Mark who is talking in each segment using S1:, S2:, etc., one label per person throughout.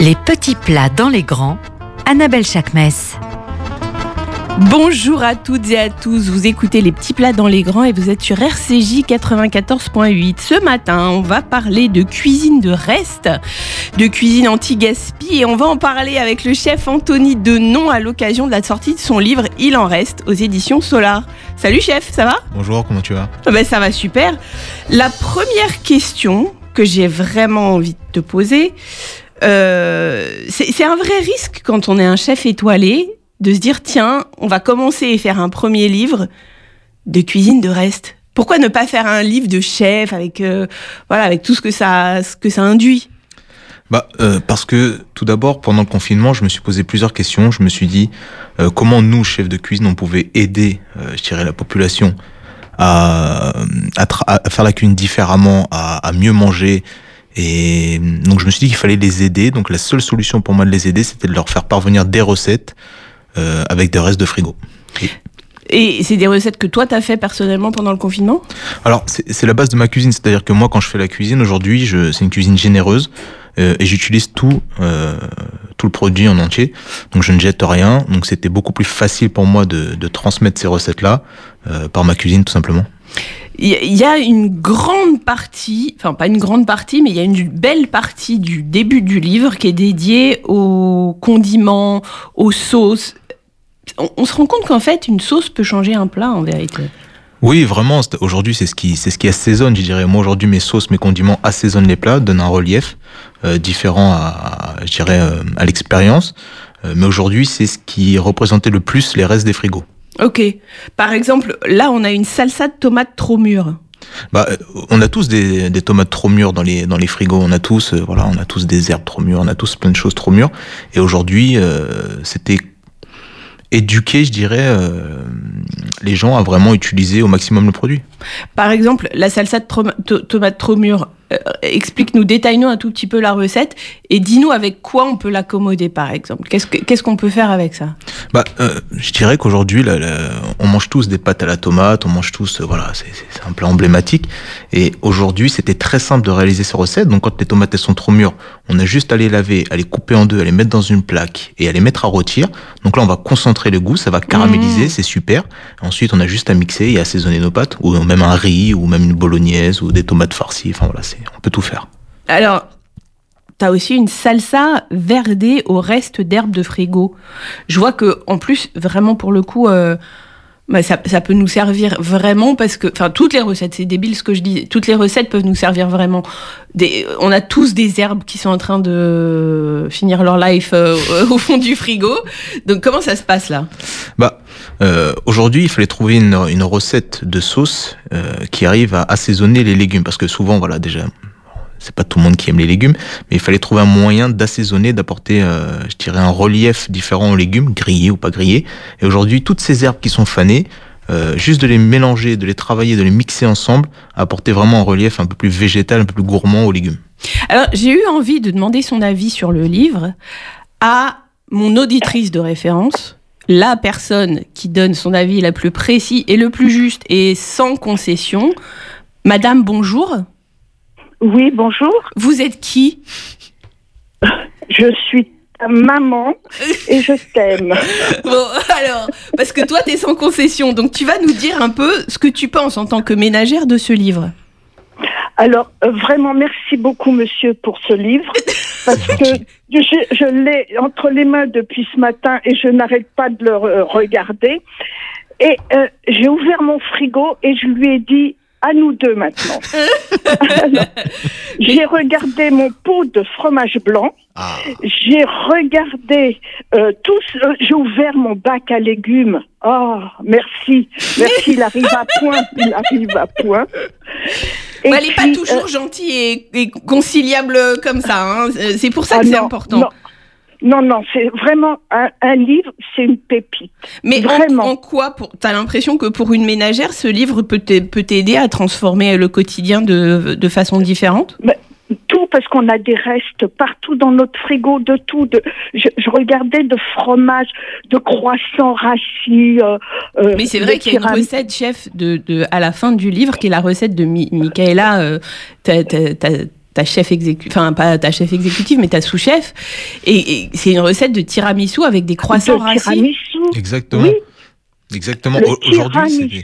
S1: Les petits plats dans les grands, Annabelle Chakmes.
S2: Bonjour à toutes et à tous, vous écoutez les petits plats dans les grands et vous êtes sur RCJ 94.8. Ce matin, on va parler de cuisine de reste, de cuisine anti-gaspi et on va en parler avec le chef Anthony Denon à l'occasion de la sortie de son livre Il en reste aux éditions Solar. Salut chef, ça va?
S3: Bonjour, comment tu vas?
S2: Ah ben, Ça va super. La première question que j'ai vraiment envie de te poser, euh, c'est un vrai risque quand on est un chef étoilé de se dire tiens, on va commencer et faire un premier livre de cuisine de reste. Pourquoi ne pas faire un livre de chef avec euh, voilà avec tout ce que ça ce que ça induit?
S3: Bah, euh, parce que tout d'abord, pendant le confinement, je me suis posé plusieurs questions. Je me suis dit comment nous, chefs de cuisine, on pouvait aider, je dirais, la population à, à, faire la cuisine différemment, à mieux manger. Et donc, je me suis dit qu'il fallait les aider. Donc, la seule solution pour moi de les aider, c'était de leur faire parvenir des recettes euh, avec des restes de frigo.
S2: Et c'est des recettes que toi t'as fait personnellement pendant le confinement?
S3: Alors, c'est la base de ma cuisine, c'est-à-dire que moi, quand je fais la cuisine, aujourd'hui, c'est une cuisine généreuse euh, et j'utilise tout, euh, tout le produit en entier. Donc, je ne jette rien. Donc, c'était beaucoup plus facile pour moi de, de transmettre ces recettes-là euh, par ma cuisine, tout simplement.
S2: Il y- a une grande partie, enfin pas une grande partie, mais il y a une belle partie du début du livre qui est dédiée aux condiments, aux sauces. On, se rend compte qu'en fait, une sauce peut changer un plat en vérité.
S3: Oui, vraiment. Aujourd'hui, c'est ce qui, c'est ce qui assaisonne, je dirais. Moi, aujourd'hui, mes sauces, mes condiments assaisonnent les plats, donnent un relief euh, différent à, à, je dirais, euh, à l'expérience. Euh, mais aujourd'hui, c'est ce qui représentait le plus les restes des frigos.
S2: Ok. Par exemple, là, on a une salsa de tomates trop mûre.
S3: Bah, euh, on a tous des, tomates trop mûres dans les dans les frigos. On a tous, euh, voilà, on a tous des herbes trop mûres. On a tous plein de choses trop mûres. Et aujourd'hui, euh, c'était éduquer, je dirais, les gens à vraiment utiliser au maximum le produit.
S2: Par exemple, la salsa de trom- to- tomates trop mûre. euh, Explique-nous, détaille-nous un tout petit peu la recette et dis-nous avec quoi on peut l'accommoder, par exemple. Qu'est-ce que- qu'est-ce qu'on peut faire avec ça?
S3: Bah, euh, je dirais qu'aujourd'hui, on mange tous des pâtes à la tomate, on mange tous, euh, voilà, c'est un plat emblématique. Et aujourd'hui, c'était très simple de réaliser ces recettes. Donc, quand les tomates elles sont trop mûres, on a juste à les laver, à les couper en deux, à les mettre dans une plaque et à les mettre à rôtir. Donc là, on va concentrer le goût, ça va caraméliser, c'est super. Ensuite, on a juste à mixer et assaisonner nos pâtes, ou même un riz, ou même une bolognaise, ou des tomates farcies. Enfin voilà, c'est, on peut tout faire.
S2: Alors, t'as aussi une salsa verdée au reste d'herbes de frigo. Je vois que, en plus, vraiment pour le coup, euh, bah, ça, ça peut nous servir vraiment parce que, enfin, toutes les recettes, c'est débile ce que je dis, toutes les recettes peuvent nous servir vraiment. Des, on a tous des herbes qui sont en train de finir leur life euh, au fond du frigo. Donc, comment ça se passe là?
S3: Bah, euh, aujourd'hui, il fallait trouver une, une recette de sauce euh, qui arrive à assaisonner les légumes, parce que souvent, voilà, déjà, c'est pas tout le monde qui aime les légumes, mais il fallait trouver un moyen d'assaisonner, d'apporter, euh, je dirais, un relief différent aux légumes, grillés ou pas grillés. Et aujourd'hui, toutes ces herbes qui sont fanées, euh, juste de les mélanger, de les travailler, de les mixer ensemble, apporter vraiment un relief un peu plus végétal, un peu plus gourmand aux légumes.
S2: Alors, j'ai eu envie de demander son avis sur le livre à mon auditrice de référence, la personne qui donne son avis le plus précis et le plus juste et sans concession. Madame, bonjour.
S4: Oui, bonjour.
S2: Vous êtes qui?
S4: Je suis ta maman et je t'aime.
S2: Bon, alors, parce que toi, tu es sans concession, donc tu vas nous dire un peu ce que tu penses en tant que ménagère de ce livre.
S4: Alors, euh, vraiment, merci beaucoup, monsieur, pour ce livre. Parce que je, je l'ai entre les mains depuis ce matin et je n'arrête pas de le re- regarder. Et euh, j'ai ouvert mon frigo et je lui ai dit à nous deux maintenant. J'ai regardé mon pot de fromage blanc. J'ai regardé euh, tout. ce- euh, j'ai ouvert mon bac à légumes. Oh, merci, merci. Il arrive à point. Il arrive à point.
S2: Bah, elle n'est pas toujours
S4: euh,
S2: gentille et, et conciliable comme ça. hein. C'est pour ça
S4: ah
S2: que c'est important.
S4: Non, non, non, c'est vraiment un, un livre, c'est une pépite.
S2: Mais en,
S4: Vraiment.
S2: en quoi pour, T'as l'impression que pour une ménagère, ce livre peut t'a- peut t'aider à transformer le quotidien de, de façon différente?
S4: Tout parce qu'on a des restes partout dans notre frigo, de tout. De, je, je regardais de fromage, de croissants rassis. euh, euh,
S2: Mais c'est vrai qu'il y a une recette, chef, de, de, à la fin du livre, qui est la recette de Mi- Michaela. euh, ta, chef exécutive, enfin pas ta chef exécutive, mais ta sous-chef. Et, et c'est une recette de tiramisu avec des croissants
S4: De
S2: rassis.
S4: tiramisu.
S3: Exactement.
S4: Oui.
S3: Exactement. Aujourd'hui,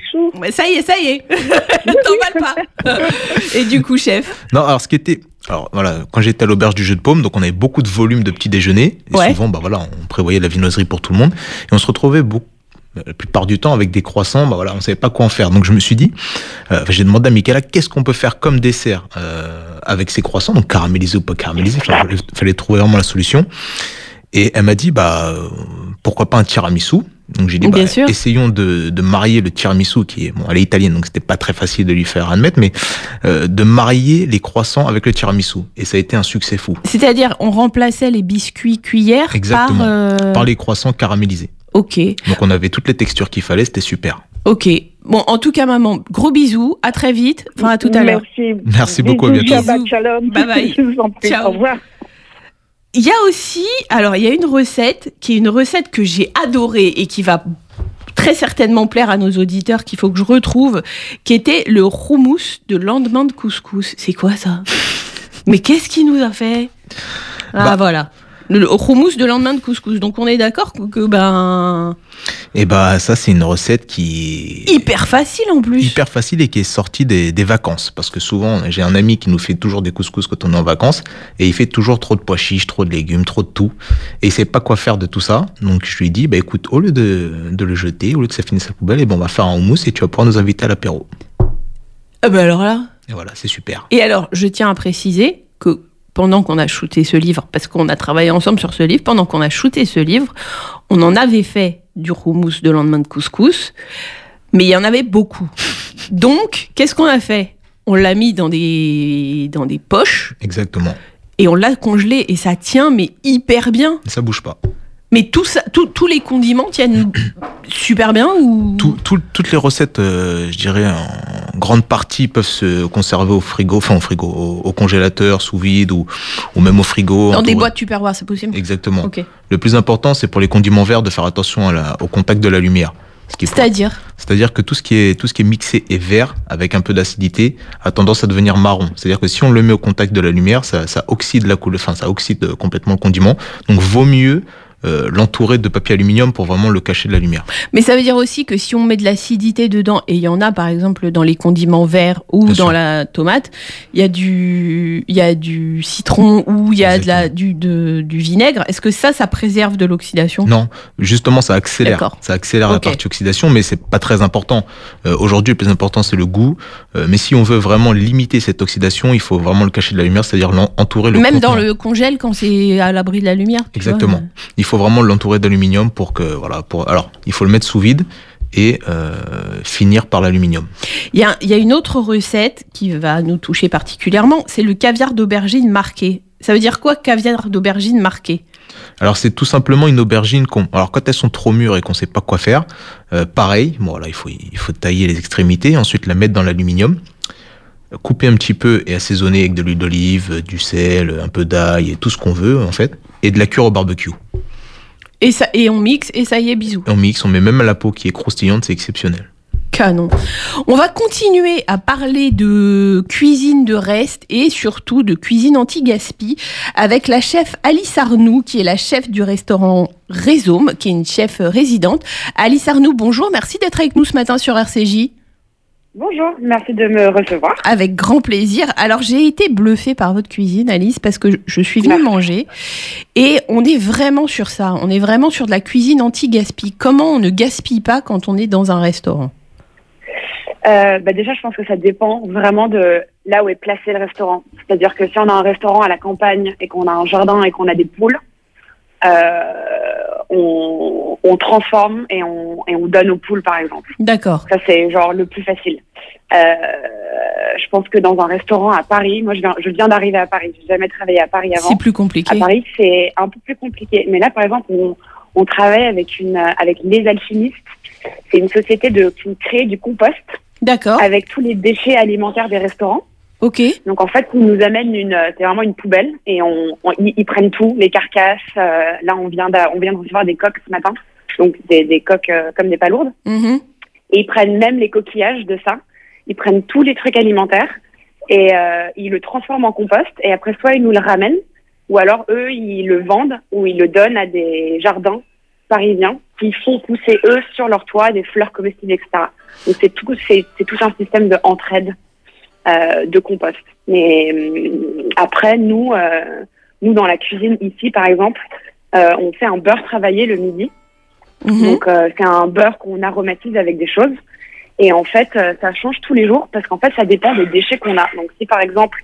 S2: ça y est, ça y est. T'emballes pas. et du coup, chef?
S3: Non, alors ce qui était. Alors voilà, quand j'étais à l'auberge du jeu de paume, donc on avait beaucoup de volume de petits déjeuners. Et
S2: Ouais.
S3: souvent, bah voilà, on prévoyait la viennoiserie pour tout le monde. Et on se retrouvait beaucoup, la plupart du temps avec des croissants, bah voilà, on savait pas quoi en faire. Donc je me suis dit, euh, j'ai demandé à Michaela, qu'est-ce qu'on peut faire comme dessert euh, avec ces croissants, donc caramélisés ou pas caramélisés. Il fallait, fallait trouver vraiment la solution. Et elle m'a dit, bah pourquoi pas un tiramisu donc j'ai dit,
S2: Bien
S3: bah,
S2: sûr.
S3: essayons de, de marier le tiramisu, qui est, bon, elle est italienne, donc c'était pas très facile de lui faire admettre, mais euh, de marier les croissants avec le tiramisu. Et ça a été un succès fou.
S2: C'est-à-dire, on remplaçait les biscuits cuillères
S3: Exactement.
S2: par. euh,
S3: Par les croissants caramélisés.
S2: Ok,
S3: Donc on avait toutes les textures qu'il fallait, c'était super.
S2: ok. Bon, en tout cas, maman, gros bisous. À très vite. Enfin, à tout à l'heure.
S4: Merci.
S3: Merci beaucoup, à bientôt.
S2: Bisous. Bye bye.
S4: Je vous en prie.
S2: Ciao.
S4: Au revoir.
S2: Il y a aussi, alors il y a une recette qui est une recette que j'ai adorée et qui va très certainement plaire à nos auditeurs qu'il faut que je retrouve, qui était le houmous de lendemain de couscous. C'est quoi ça? Mais qu'est-ce qu'il nous a fait? Ah
S3: Bah.
S2: voilà. Le, houmous de lendemain de couscous. Donc on est d'accord que, que, ben
S3: Et bah ça c'est une recette qui
S2: hyper facile en plus.
S3: hyper facile et qui est sortie des, des vacances. Parce que souvent j'ai un ami qui nous fait toujours des couscous quand on est en vacances et il fait toujours trop de pois chiches, trop de légumes, trop de tout. Et il sait pas quoi faire de tout ça. Donc je lui dis, bah écoute, au lieu de, de le jeter, au lieu que ça finisse à la poubelle, et ben on va faire un houmous et tu vas pouvoir nous inviter à l'apéro.
S2: Ah ben alors là.
S3: Et voilà, c'est super.
S2: Et alors, je tiens à préciser que pendant qu'on a shooté ce livre, parce qu'on a travaillé ensemble sur ce livre, pendant qu'on a shooté ce livre, on en avait fait du houmous de lendemain de couscous, mais il y en avait beaucoup. Donc, qu'est-ce qu'on a fait? On l'a mis dans des, dans des poches
S3: Exactement.
S2: et on l'a congelé et ça tient, mais hyper bien.
S3: Ça bouge pas.
S2: Mais tout ça, tout- tous les condiments tiennent super bien ou?
S3: Tout- tout- toutes les recettes, euh, je dirais, en grande partie peuvent se conserver au frigo, enfin au frigo, au, au congélateur, sous vide ou, ou même au frigo.
S2: dans des boîtes tupperware, c'est possible?
S3: Exactement. Le plus important, c'est pour les condiments verts de faire attention à la- au contact de la lumière. Ce
S2: C'est-à-dire?
S3: C'est-à-dire que tout ce qui est tout ce qui est mixé et vert avec un peu d'acidité a tendance à devenir marron. C'est-à-dire que si on le met au contact de la lumière, ça, ça oxyde la couleur, enfin ça oxyde complètement le condiment. Donc vaut mieux euh, l'entourer de papier aluminium pour vraiment le cacher de la lumière.
S2: Mais ça veut dire aussi que si on met de l'acidité dedans, et il y en a par exemple dans les condiments verts ou
S3: Bien
S2: dans
S3: sûr.
S2: la tomate, il y a du, y a du citron ou il y a de la, du, de- du vinaigre. Est-ce que ça, ça préserve de l'oxydation?
S3: Non, justement, ça accélère. Ça accélère la partie oxydation, mais c'est pas très important. Euh, Aujourd'hui, le plus important, c'est le goût. Euh, mais si on veut vraiment limiter cette oxydation, il faut vraiment le cacher de la lumière, c'est-à-dire l'en- entourer le
S2: Même dans le congèle quand c'est à l'abri de la lumière.
S3: Exactement.
S2: vois.
S3: Il faut vraiment l'entourer d'aluminium pour que voilà. Pour alors, il faut le mettre sous vide et euh, finir par l'aluminium.
S2: Il y a, il y a une autre recette qui va nous toucher particulièrement, c'est le caviar d'aubergine marqué. Ça veut dire quoi caviar d'aubergine marqué?
S3: Alors c'est tout simplement une aubergine qu'on. Alors quand elles sont trop mûres et qu'on sait pas quoi faire, euh, pareil. Bon là il faut il faut tailler les extrémités, ensuite la mettre dans l'aluminium, couper un petit peu et assaisonner avec de l'huile d'olive, du sel, un peu d'ail et tout ce qu'on veut en fait, et de la cuire au barbecue.
S2: Et, ça, et on mixe et ça y est, bisous.
S3: On mixe, on met même la peau qui est croustillante, c'est exceptionnel.
S2: Canon. On va continuer à parler de cuisine de reste et surtout de cuisine anti-gaspi avec la chef Alice Arnoux, qui est la chef du restaurant Rhizome, qui est une chef résidente. Alice Arnoux, bonjour, merci d'être avec nous ce matin sur RCJ.
S5: Bonjour, merci de me recevoir.
S2: Avec grand plaisir. Alors j'ai été bluffée par votre cuisine, Alice, parce que je- suis venue
S5: Merci.
S2: manger et on est vraiment sur ça. On est vraiment sur de la cuisine anti-gaspi. Comment on ne gaspille pas quand on est dans un restaurant?
S5: Euh, bah déjà, je pense que ça dépend vraiment de là où est placé le restaurant. C'est-à-dire que si on a un restaurant à la campagne et qu'on a un jardin et qu'on a des poules, euh, on, on transforme et on, et on donne aux poules, par exemple.
S2: D'accord.
S5: Ça, c'est genre le plus facile. Euh, je pense que dans un restaurant à Paris, moi, je viens, je viens d'arriver à Paris. J'ai jamais travaillé à Paris avant.
S2: C'est plus
S5: À
S2: compliqué.
S5: Paris, c'est un peu plus compliqué. Mais là, par exemple, on, on travaille avec une, avec les alchimistes. C'est une société de, qui crée du compost
S2: D'accord.
S5: avec tous les déchets alimentaires des restaurants.
S2: Ok.
S5: Donc en fait, ils nous amènent une, c'est vraiment une poubelle et on, on- ils, ils prennent tout, les carcasses. euh, là, on vient, d'a- on vient de recevoir des coques ce matin, donc des, des coques euh, comme des palourdes.
S2: Mhm.
S5: Et ils prennent même les coquillages de ça. Ils prennent tous les trucs alimentaires et euh, ils le transforment en compost et après soit ils nous le ramènent ou alors eux ils le vendent ou ils le donnent à des jardins parisiens qui font pousser eux sur leur toit des fleurs comestibles etc. Donc c'est tout c'est tout un système de entraide euh, de compost. Mais euh, après nous euh, nous dans la cuisine ici par exemple euh, on fait un beurre travaillé le midi.
S2: Mhm.
S5: Donc euh, c'est un beurre qu'on aromatise avec des choses. Et en fait, euh, ça change tous les jours parce qu'en fait, ça dépend des déchets qu'on a. Donc si par exemple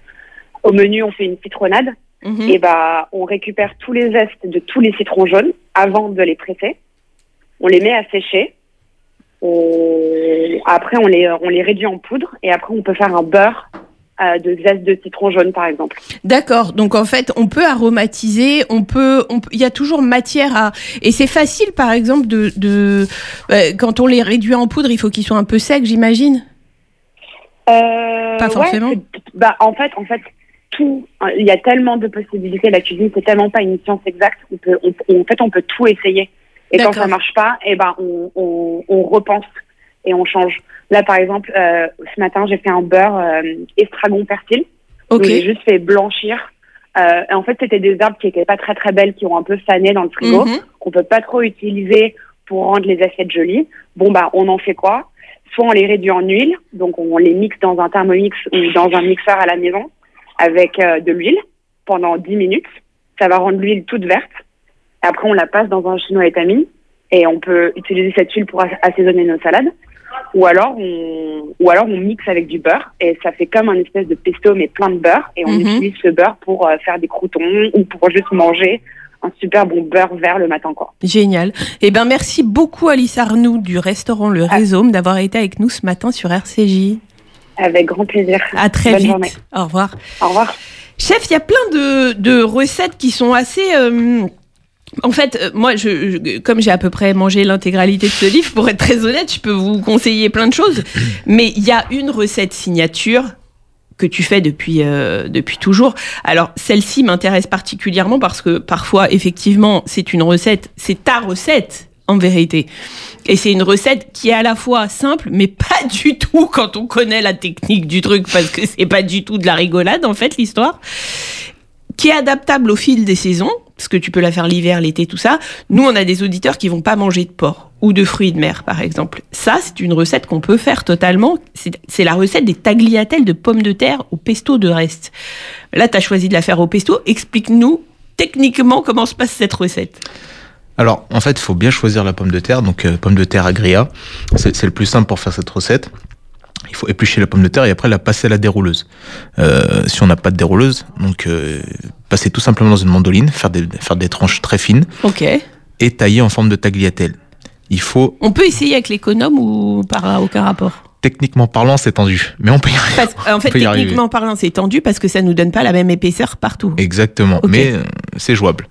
S5: au menu on fait une citronnade,
S2: Mhm.
S5: et bah on récupère tous les zestes de tous les citrons jaunes avant de les presser. On les met à sécher. On- Après on les on les réduit en poudre et après on peut faire un beurre euh, de zeste de citron jaune par exemple.
S2: D'accord. Donc en fait, on peut aromatiser, on peut, il y a toujours matière à. Et c'est facile, par exemple, de, de euh, quand on les réduit en poudre, il faut qu'ils soient un peu secs, j'imagine.
S5: Euh,
S2: Pas forcément.
S5: bah, en fait, en fait, tout. hein, Il y a tellement de possibilités. La cuisine, c'est tellement pas une science exacte. On peut, on, en fait, on peut tout essayer. Et quand ça marche pas, eh ben, on, on, on repense et on change. Là, par exemple, euh, ce matin, j'ai fait un beurre euh, estragon persil.
S2: Ok.
S5: Donc, J'ai juste fait blanchir. Euh, et en fait, c'était des herbes qui étaient pas très très belles, qui ont un peu fané dans le frigo
S2: Mhm.
S5: qu'on peut pas trop utiliser pour rendre les assiettes jolies. Bon bah on en fait quoi? Soit on les réduit en huile, donc on les mixe dans un thermomix ou dans un mixeur à la maison avec de l'huile pendant 10 minutes. Ça va rendre l'huile toute verte. Après on la passe dans un chinois étamine et on peut utiliser cette huile pour as- assaisonner nos salades. Ou alors on ou alors on mixe avec du beurre et ça fait comme un espèce de pesto mais plein de beurre et on
S2: Mhm.
S5: utilise ce beurre pour euh, faire des croutons ou pour juste manger un super bon beurre vert le matin quoi.
S2: Génial. Eh ben, merci beaucoup, Alice Arnoux du restaurant Le
S5: Ah.
S2: Rhizome d'avoir été avec nous ce matin sur RCJ.
S5: Avec grand plaisir.
S2: À très
S5: Bonne
S2: vite.
S5: journée.
S2: Au revoir.
S5: Au revoir.
S2: Chef, il y a plein de, de recettes qui sont assez. euh, En fait, euh, moi, comme j'ai à peu près mangé l'intégralité de ce livre, pour être très honnête, je peux vous conseiller plein de choses. Mais il y a une recette signature que tu fais depuis, euh, depuis toujours. Alors, celle-ci m'intéresse particulièrement parce que parfois, effectivement, c'est une recette, c'est ta recette en vérité. Et c'est une recette qui est à la fois simple, mais pas du tout quand on connaît la technique du truc, parce que c'est pas du tout de la rigolade, en fait, l'histoire qui est adaptable au fil des saisons, parce que tu peux la faire l'hiver, l'été, tout ça. Nous, on a des auditeurs qui vont pas manger de porc ou de fruits de mer, par exemple. Ça, c'est une recette qu'on peut faire totalement. C'est la recette des tagliatelles de pommes de terre au pesto de reste. Là, tu as choisi de la faire au pesto. Explique-nous techniquement comment se passe cette recette.
S3: Alors, en fait, il faut bien choisir la pomme de terre. Donc, euh, pomme de terre agria, c'est le plus simple pour faire cette recette. Il faut éplucher la pomme de terre et après la passer à la dérouleuse. Euh, si on n'a pas de dérouleuse, donc euh, passer tout simplement dans une mandoline, faire des, faire des tranches très fines
S2: Ok.
S3: et tailler en forme de tagliatelle. Il faut,
S2: On peut essayer avec l'économe ou par aucun rapport?
S3: Techniquement parlant, c'est tendu, mais on peut y arriver.
S2: Parce- En fait, techniquement parlant, c'est tendu parce que ça nous donne pas la même épaisseur partout.
S3: Exactement, mais euh, c'est jouable.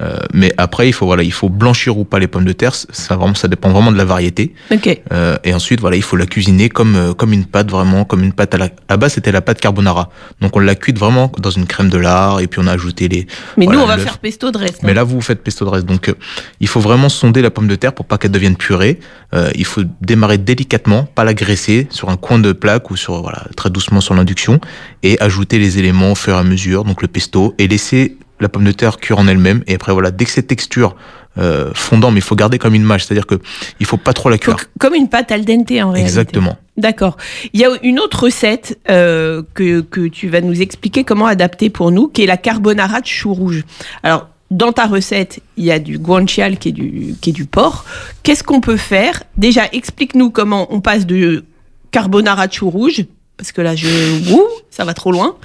S3: Euh, mais après, il faut voilà, il faut blanchir ou pas les pommes de terre. Ça vraiment, ça dépend vraiment de la variété.
S2: Ok.
S3: Euh, et ensuite, voilà, il faut la cuisiner comme euh, comme une pâte vraiment, comme une pâte à la. À base, c'était la pâte carbonara. Donc on l'a cuite vraiment dans une crème de lard et puis on a ajouté les.
S2: Mais
S3: Voilà,
S2: nous, on va faire pesto de reste.
S3: Mais là, vous vous faites pesto de reste. Donc, euh, il faut vraiment sonder la pomme de terre pour pas qu'elle devienne purée. Euh, il faut démarrer délicatement, pas la graisser sur un coin de plaque ou sur voilà très doucement sur l'induction et ajouter les éléments au fur et à mesure. Donc le pesto et laisser la pomme de terre cuire en elle-même. Et après voilà, dès que cette texture euh, fondant, mais il faut garder comme une mâche, c'est-à-dire que il faut pas trop la cuire.
S2: comme une pâte al dente en réalité.
S3: Exactement.
S2: D'accord. Il y a une autre recette euh, que, que tu vas nous expliquer comment adapter pour nous, qui est la carbonara de chou rouge. Alors, dans ta recette, il y a du guanciale qui est du, qui est du porc. Qu'est-ce qu'on peut faire? Déjà, explique-nous comment on passe de carbonara de chou rouge, parce que là, je, ouh, ça va trop loin.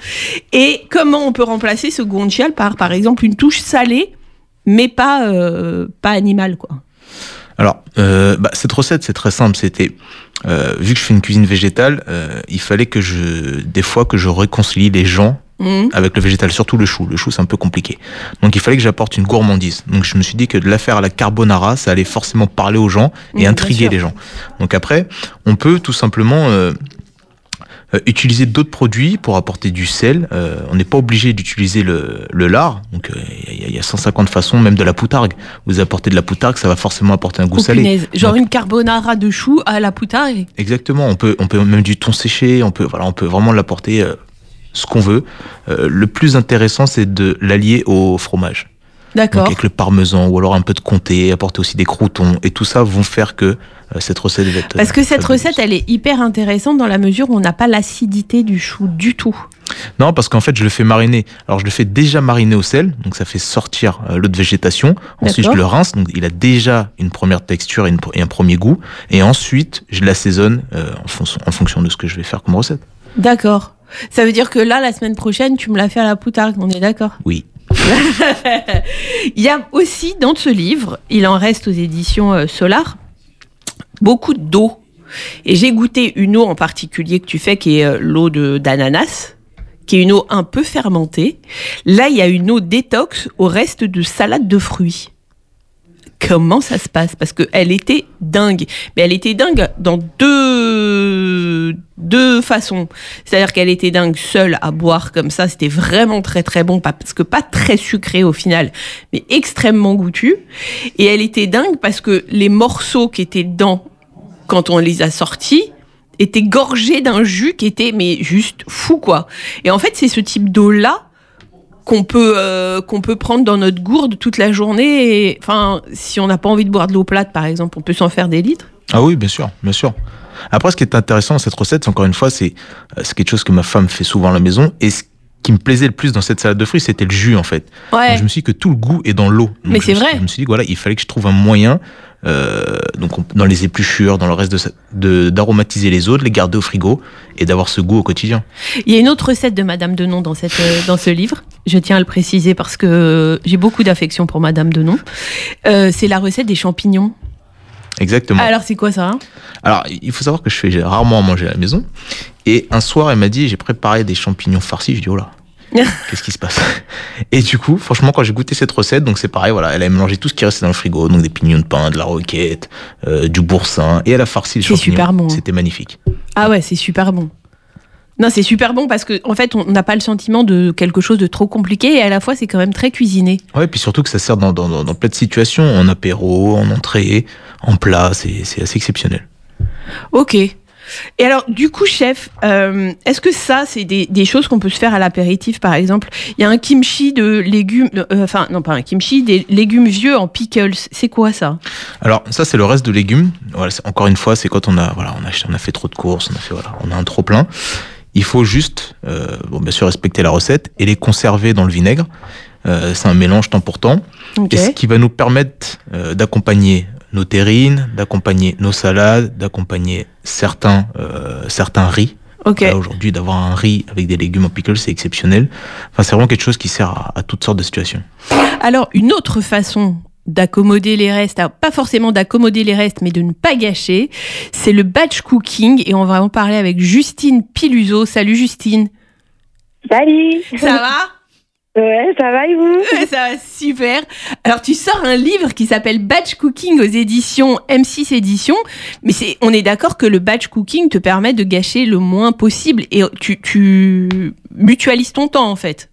S2: Et comment on peut remplacer ce guanciale par, par exemple, une touche salée, mais pas, euh, pas animale, quoi?
S3: Alors, euh, bah, cette recette, c'est très simple. C'était, euh, vu que je fais une cuisine végétale, il fallait que je, des fois, que je réconcilie les gens
S2: Mhm.
S3: avec le végétal, surtout le chou. Le chou, c'est un peu compliqué. Donc, il fallait que j'apporte une gourmandise. Donc, je me suis dit que de la faire à la carbonara, ça allait forcément parler aux gens et
S2: bien
S3: intriguer les gens. Donc, après, on peut tout simplement euh, euh, utiliser d'autres produits pour apporter du sel. Euh, on n'est pas obligé d'utiliser le, le lard. Donc, euh, il y, y a 150 façons, même de la poutargue. Vous apportez de la poutargue, ça va forcément apporter un goût
S2: Oh,
S3: salé.
S2: punaise. Genre
S3: Donc-
S2: une carbonara de chou à la poutargue.
S3: Exactement. On peut, on peut même du thon séché. On peut, voilà, on peut vraiment l'apporter euh, ce qu'on veut. Euh, le plus intéressant, c'est de l'allier au fromage.
S2: D'accord.
S3: avec le parmesan ou alors un peu de comté, apporter aussi des croutons et tout ça vont faire que euh, cette recette va être.
S2: Parce que cette
S3: fabuleuse.
S2: recette, elle est hyper intéressante dans la mesure où on n'a pas l'acidité du chou du tout.
S3: Non, parce qu'en fait, je le fais mariner. Alors, je le fais déjà mariner au sel, donc ça fait sortir euh, l'eau de végétation. Ensuite, je le rince, donc il a déjà une première texture et, une- et un premier goût. Et ensuite, je l'assaisonne euh, en, fon- en fonction de ce que je vais faire comme recette.
S2: D'accord. Ça veut dire que là, la semaine prochaine, tu me l'as fait à la poutarde, on est d'accord?
S3: Oui.
S2: Il y a aussi dans ce livre, il en reste aux éditions euh, Solar, beaucoup d'eau. Et j'ai goûté une eau en particulier que tu fais, qui est euh, l'eau d'ananas, qui est une eau un peu fermentée. Là, il y a une eau détox au reste de salade de fruits. Comment ça se passe? Parce qu'elle était dingue. Mais elle était dingue dans deux, deux façons. C'est-à-dire qu'elle était dingue seule à boire comme ça. C'était vraiment très très bon. Parce que pas très sucré au final, mais extrêmement goûtu. Et elle était dingue parce que les morceaux qui étaient dedans, quand on les a sortis, étaient gorgés d'un jus qui était mais juste fou quoi. Et en fait, c'est ce type d'eau-là qu'on peut euh, qu'on peut prendre dans notre gourde toute la journée. Et, enfin, si on n'a pas envie de boire de l'eau plate, par exemple, on peut s'en faire des litres.
S3: Ah oui, bien sûr, bien sûr. Après, ce qui est intéressant dans cette recette, c'est encore une fois, c'est euh, quelque chose que ma femme fait souvent à la maison. Et ce qui me plaisait le plus dans cette salade de fruits, c'était le jus, en fait.
S2: Ouais.
S3: Donc, je me suis dit que tout le goût est dans l'eau.
S2: Mais c'est vrai.
S3: Je me suis dit voilà, il fallait que je trouve un moyen, euh, donc on- dans les épluchures, dans le reste de d'aromatiser les eaux, de les garder au frigo et d'avoir ce goût au quotidien.
S2: Il y a une autre recette de Madame Denon dans, cette, euh, dans ce livre. Je tiens à le préciser parce que j'ai beaucoup d'affection pour Madame Denon. Euh, c'est la recette des champignons.
S3: Exactement.
S2: Alors, c'est quoi ça hein?
S3: Alors, il faut savoir que je fais rarement à manger à la maison. Et un soir, elle m'a dit, j'ai préparé des champignons farcis. Je dis, oh là, qu'est-ce qui se passe? Et du coup, franchement, quand j'ai goûté cette recette, donc c'est pareil, voilà, elle a mélangé tout ce qui restait dans le frigo, donc des pignons de pain, de la roquette, euh, du boursin, et elle a farci les
S2: C'est
S3: champignons.
S2: super bon, hein.
S3: C'était magnifique.
S2: Ah ouais, c'est super bon. Non, c'est super bon parce que en fait, on n'a pas le sentiment de quelque chose de trop compliqué et à la fois, c'est quand même très cuisiné.
S3: Ouais, puis surtout que ça sert dans, dans, dans, dans plein de situations, en apéro, en entrée, en plat, c'est assez exceptionnel.
S2: Ok. Et alors, du coup, chef, euh, est-ce que ça, c'est des, des choses qu'on peut se faire à l'apéritif, par exemple? Il y a un kimchi de légumes, euh, enfin, non, pas un kimchi, des légumes vieux en pickles. C'est quoi ça?
S3: Alors ça c'est le reste de légumes. Voilà, encore une fois, c'est quand on a voilà, on a acheté- on a fait trop de courses, on a fait voilà, on a un trop plein. Il faut juste, euh, bon, bien sûr, respecter la recette et les conserver dans le vinaigre. Euh, c'est un mélange temps pour temps.
S2: Ok.
S3: Et ce qui va nous permettre euh, d'accompagner nos terrines, d'accompagner nos salades, d'accompagner certains, euh, certains riz.
S2: Ok.
S3: Là, Aujourd'hui, d'avoir un riz avec des légumes en pickles, c'est exceptionnel. Enfin, c'est vraiment quelque chose qui sert à, à toutes sortes de situations.
S2: Alors, une autre façon d'accommoder les restes, alors, pas forcément d'accommoder les restes, mais de ne pas gâcher, c'est le batch cooking. Et on va en parler avec Justine Piluso. Salut Justine.
S5: Salut
S2: Ça va?
S5: Ouais, ça va et vous?
S2: Ouais, Ça va super. Alors tu sors un livre qui s'appelle Batch Cooking aux éditions M6 Éditions, mais c'est, on est d'accord que le batch cooking te permet de gâcher le moins possible et tu, tu mutualises ton temps en fait.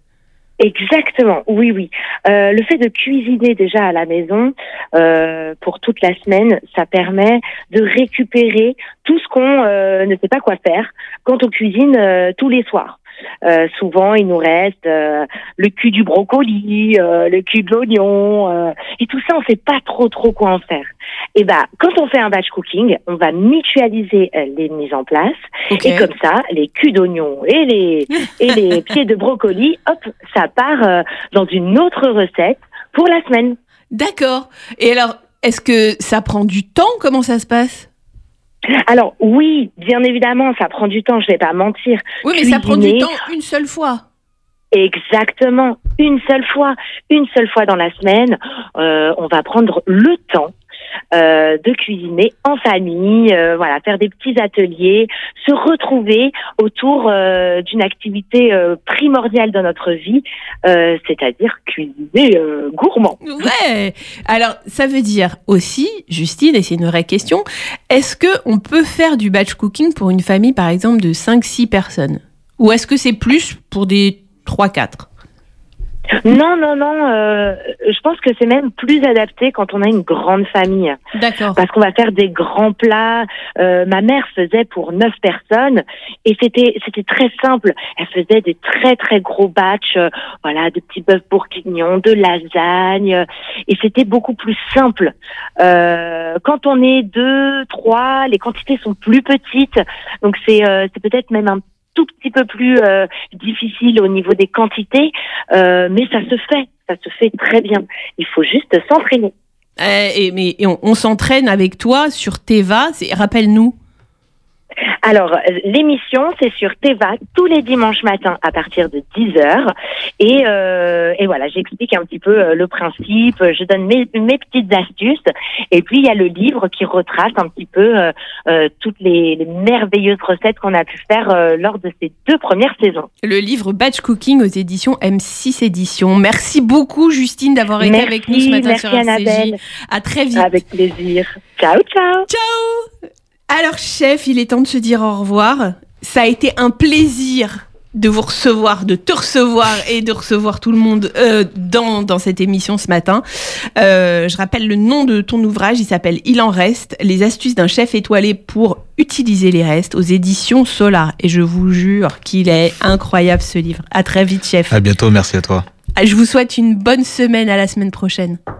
S6: Exactement, oui, oui. Euh, le fait de cuisiner déjà à la maison euh, pour toute la semaine, ça permet de récupérer tout ce qu'on euh, ne sait pas quoi faire quand on cuisine tous les soirs. Euh, souvent, il nous reste euh, le cul du brocoli, euh, le cul de l'oignon, et tout ça, on sait pas trop trop quoi en faire. Et ben, quand on fait un batch cooking, on va mutualiser les mises en place, et comme ça, les culs d'oignon et les et les pieds de brocoli, hop, ça part dans une autre recette pour la semaine.
S2: D'accord. Et alors, est-ce que ça prend du temps? Comment ça se passe?
S6: Alors oui, bien évidemment, ça prend du temps, je vais pas mentir.
S2: Oui, mais ça prend du temps une seule fois.
S6: Exactement, une seule fois, une seule fois dans la semaine, euh, on va prendre le temps euh, de cuisiner en famille, euh, voilà, faire des petits ateliers, se retrouver autour euh, d'une activité primordiale dans notre vie, c'est-à-dire cuisiner gourmand.
S2: Ouais. Alors, ça veut dire aussi, Justine, et c'est une vraie question, est-ce que on peut faire du batch cooking pour une famille, par exemple, de 5-6 personnes? Ou est-ce que c'est plus pour des 3-4
S6: Non, non, non. euh, je pense que c'est même plus adapté quand on a une grande famille.
S2: D'accord.
S6: parce qu'on va faire des grands plats. Euh, ma mère faisait pour neuf personnes et c'était c'était très simple. Elle faisait des très très gros batchs, euh, voilà, de petits bœufs bourguignons, de lasagne et c'était beaucoup plus simple. Euh, quand on est deux, trois, les quantités sont plus petites, donc c'est euh, c'est peut-être même un tout petit peu plus euh, difficile au niveau des quantités, euh, mais ça se fait, ça se fait très bien. Il faut juste s'entraîner.
S2: Euh, et, mais on, on s'entraîne avec toi sur Teva. Rappelle-nous.
S6: Alors, euh, l'émission, c'est sur Teva tous les dimanches matins à partir de 10h. Et, euh, et voilà, j'explique un petit peu euh, le principe, je donne mes, mes petites astuces. Et puis, il y a le livre qui retrace un petit peu euh, euh, toutes les, les merveilleuses recettes qu'on a pu faire euh, lors de ces deux premières saisons.
S2: Le livre Batch Cooking aux éditions M6 Éditions. Merci beaucoup, Justine, d'avoir été
S6: Merci,
S2: avec nous ce matin
S6: merci
S2: sur RCJ.
S6: Annabelle.
S2: À très vite.
S6: Avec plaisir. Ciao, ciao.
S2: Alors, chef, il est temps de se dire au revoir. Ça a été un plaisir de vous recevoir, de te recevoir et de recevoir tout le monde euh, dans, dans cette émission ce matin. Euh, je rappelle le nom de ton ouvrage, il s'appelle Il en reste, les astuces d'un chef étoilé pour utiliser les restes aux éditions Solar. Et je vous jure qu'il est incroyable ce livre. À très vite, chef.
S3: À bientôt, merci à toi.
S2: Je vous souhaite une bonne semaine, à la semaine prochaine.